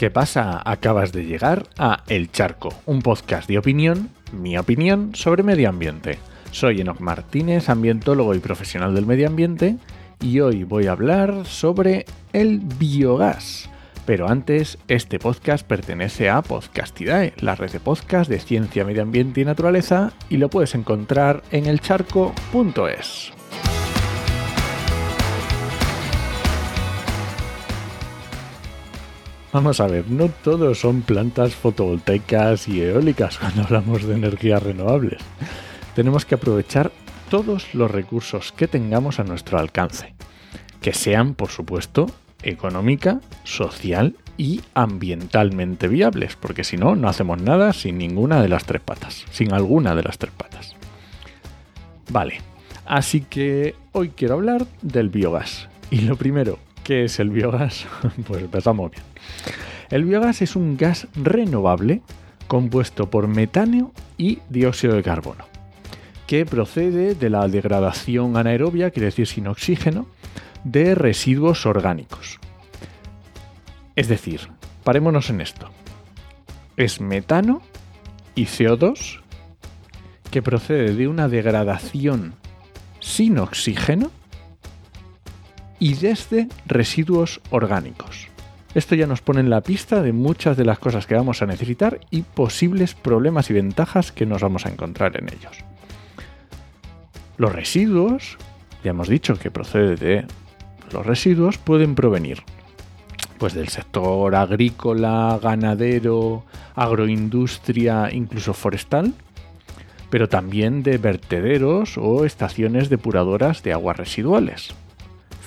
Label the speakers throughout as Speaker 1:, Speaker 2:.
Speaker 1: ¿Qué pasa? Acabas de llegar a El Charco, un podcast de opinión, mi opinión sobre medio ambiente. Soy Enoc Martínez, ambientólogo y profesional del medio ambiente, y hoy voy a hablar sobre el biogás. Pero antes, este podcast pertenece a Podcastidae, la red de podcast de ciencia, medio ambiente y naturaleza, y lo puedes encontrar en elcharco.es. Vamos a ver, no todos son plantas fotovoltaicas y eólicas cuando hablamos de energías renovables. Tenemos que aprovechar todos los recursos que tengamos a nuestro alcance, que sean, por supuesto, económica, social y ambientalmente viables, porque si no, no hacemos nada sin ninguna de las tres patas, sin alguna de las tres patas. Vale, así que hoy quiero hablar del biogás. Y lo primero, ¿qué es el biogás? pues empezamos bien. El biogás es un gas renovable compuesto por metano y dióxido de carbono, que procede de la degradación anaerobia, quiere decir sin oxígeno, de residuos orgánicos. Es decir, parémonos en esto. Es metano y CO2 que procede de una degradación sin oxígeno y desde residuos orgánicos. Esto ya nos pone en la pista de muchas de las cosas que vamos a necesitar y posibles problemas y ventajas que nos vamos a encontrar en ellos. Los residuos, ya hemos dicho que procede de los residuos, pueden provenir pues del sector agrícola, ganadero, agroindustria, incluso forestal, pero también de vertederos o estaciones depuradoras de aguas residuales.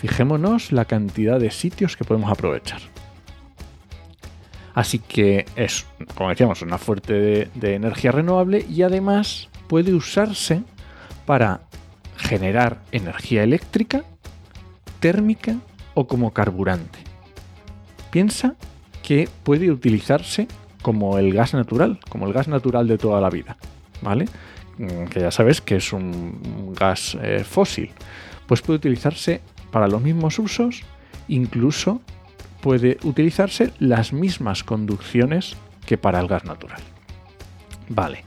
Speaker 1: Fijémonos la cantidad de sitios que podemos aprovechar. Así que es, como decíamos, una fuente de, energía renovable y además puede usarse para generar energía eléctrica, térmica o como carburante. Piensa que puede utilizarse como el gas natural, como el gas natural de toda la vida, ¿vale? Mm, que ya sabes que es un gas eh, fósil. Pues puede utilizarse para los mismos usos, incluso puede utilizarse las mismas conducciones que para el gas natural. Vale.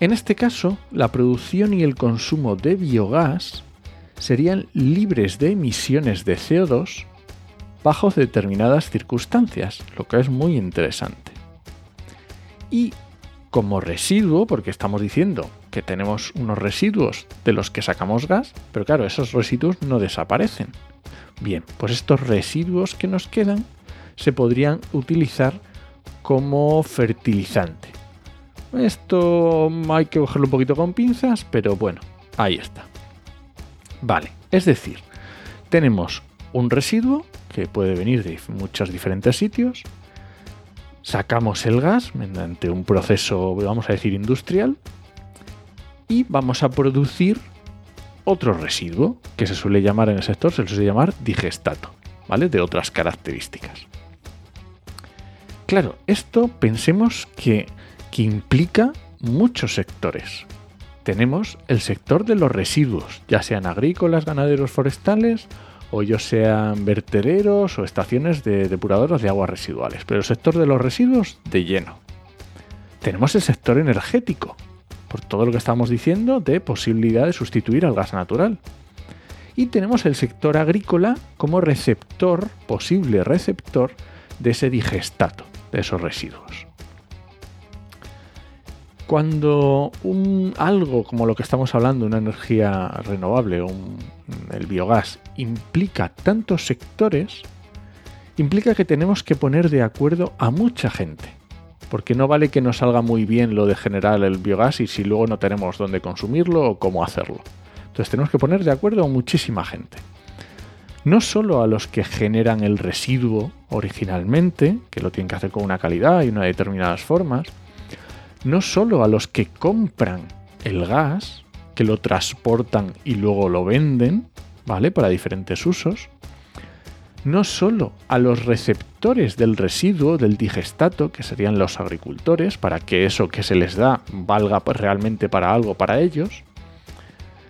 Speaker 1: En este caso, la producción y el consumo de biogás serían libres de emisiones de CO2 bajo determinadas circunstancias, lo que es muy interesante. Y como residuo, porque estamos diciendo que tenemos unos residuos de los que sacamos gas, pero claro, esos residuos no desaparecen, Bien, pues estos residuos que nos quedan se podrían utilizar como fertilizante. Esto hay que cogerlo un poquito con pinzas, pero bueno, ahí está. Vale, es decir, tenemos un residuo que puede venir de muchos diferentes sitios, sacamos el gas mediante un proceso, vamos a decir, industrial, y vamos a producir otro residuo que se suele llamar en el sector, se suele llamar digestato, ¿vale? De otras características. Claro, esto pensemos que, que implica muchos sectores. Tenemos el sector de los residuos, ya sean agrícolas, ganaderos, forestales, o yo sean vertederos o estaciones de depuradoras de aguas residuales. Pero el sector de los residuos, de lleno. Tenemos el sector energético, por todo lo que estamos diciendo de posibilidad de sustituir al gas natural. Y tenemos el sector agrícola como receptor, posible receptor, de ese digestato, de esos residuos. Cuando un, algo como lo que estamos hablando, una energía renovable, un, el biogás, implica tantos sectores, implica que tenemos que poner de acuerdo a mucha gente porque no vale que nos salga muy bien lo de generar el biogás y si luego no tenemos dónde consumirlo o cómo hacerlo. Entonces tenemos que poner de acuerdo a muchísima gente. No solo a los que generan el residuo originalmente, que lo tienen que hacer con una calidad y unas determinadas formas, no solo a los que compran el gas, que lo transportan y luego lo venden, ¿vale? Para diferentes usos, no solo a los receptores del residuo, del digestato, que serían los agricultores, para que eso que se les da valga pues, realmente para algo para ellos,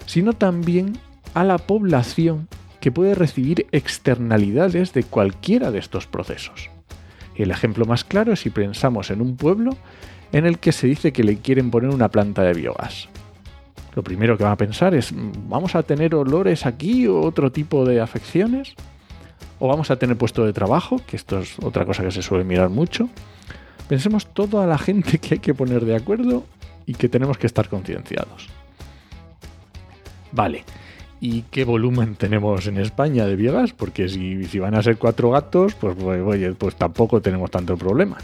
Speaker 1: sino también a la población que puede recibir externalidades de cualquiera de estos procesos. El ejemplo más claro es si pensamos en un pueblo en el que se dice que le quieren poner una planta de biogás. Lo primero que va a pensar es, ¿vamos a tener olores aquí o otro tipo de afecciones? ¿O vamos a tener puesto de trabajo? Que esto es otra cosa que se suele mirar mucho. Pensemos toda la gente que hay que poner de acuerdo y que tenemos que estar concienciados. Vale, ¿y qué volumen tenemos en España de biogás? Porque si, van a ser cuatro gatos, pues, pues, oye, pues tampoco tenemos tanto problema.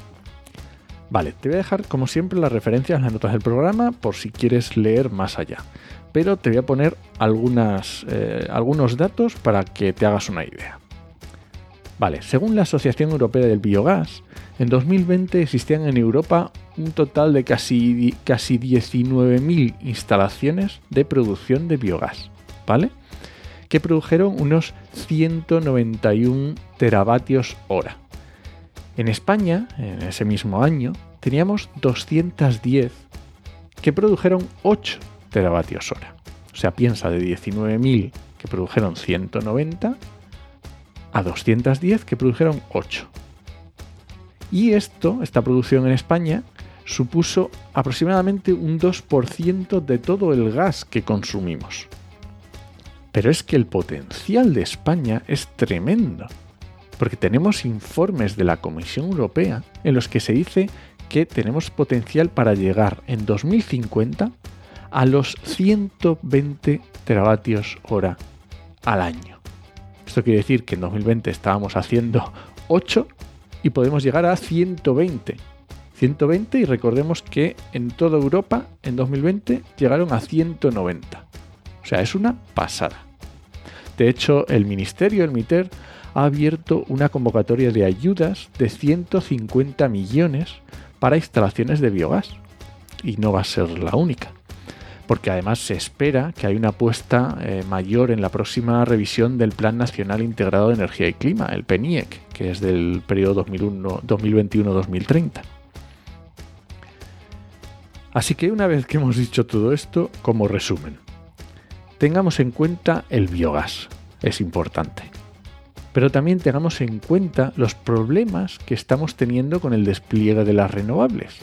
Speaker 1: Vale, te voy a dejar como siempre las referencias en las notas del programa por si quieres leer más allá. Pero te voy a poner eh, algunos datos para que te hagas una idea. Vale, según la Asociación Europea del Biogás, en 2020 existían en Europa un total de casi, casi 19.000 instalaciones de producción de biogás, ¿vale? Que produjeron unos 191 teravatios hora. En España, en ese mismo año, teníamos 210 que produjeron 8 teravatios hora. O sea, piensa de 19.000 que produjeron 190 a 210 que produjeron 8. Y esto, esta producción en España, supuso aproximadamente un 2% de todo el gas que consumimos. Pero es que el potencial de España es tremendo, porque tenemos informes de la Comisión Europea en los que se dice que tenemos potencial para llegar en 2050 a los 120 teravatios hora al año. Esto quiere decir que en 2020 estábamos haciendo 8 y podemos llegar a 120. 120 y recordemos que en toda Europa en 2020 llegaron a 190. O sea, es una pasada. De hecho, el Ministerio, el MITER, ha abierto una convocatoria de ayudas de 150 millones para instalaciones de biogás. Y no va a ser la única porque además se espera que haya una apuesta eh, mayor en la próxima revisión del Plan Nacional Integrado de Energía y Clima, el PENIEC, que es del periodo 2021-2030. Así que una vez que hemos dicho todo esto, como resumen, tengamos en cuenta el biogás, es importante. Pero también tengamos en cuenta los problemas que estamos teniendo con el despliegue de las renovables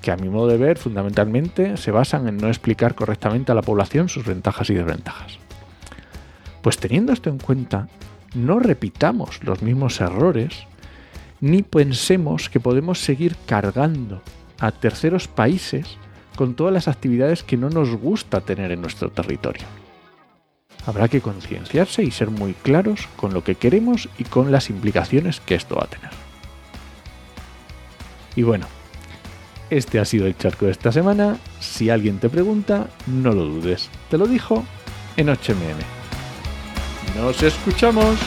Speaker 1: que a mi modo de ver fundamentalmente se basan en no explicar correctamente a la población sus ventajas y desventajas. Pues teniendo esto en cuenta, no repitamos los mismos errores ni pensemos que podemos seguir cargando a terceros países con todas las actividades que no nos gusta tener en nuestro territorio. Habrá que concienciarse y ser muy claros con lo que queremos y con las implicaciones que esto va a tener. Y bueno, este ha sido el charco de esta semana. Si alguien te pregunta, no lo dudes. Te lo dijo en HMM. Nos escuchamos.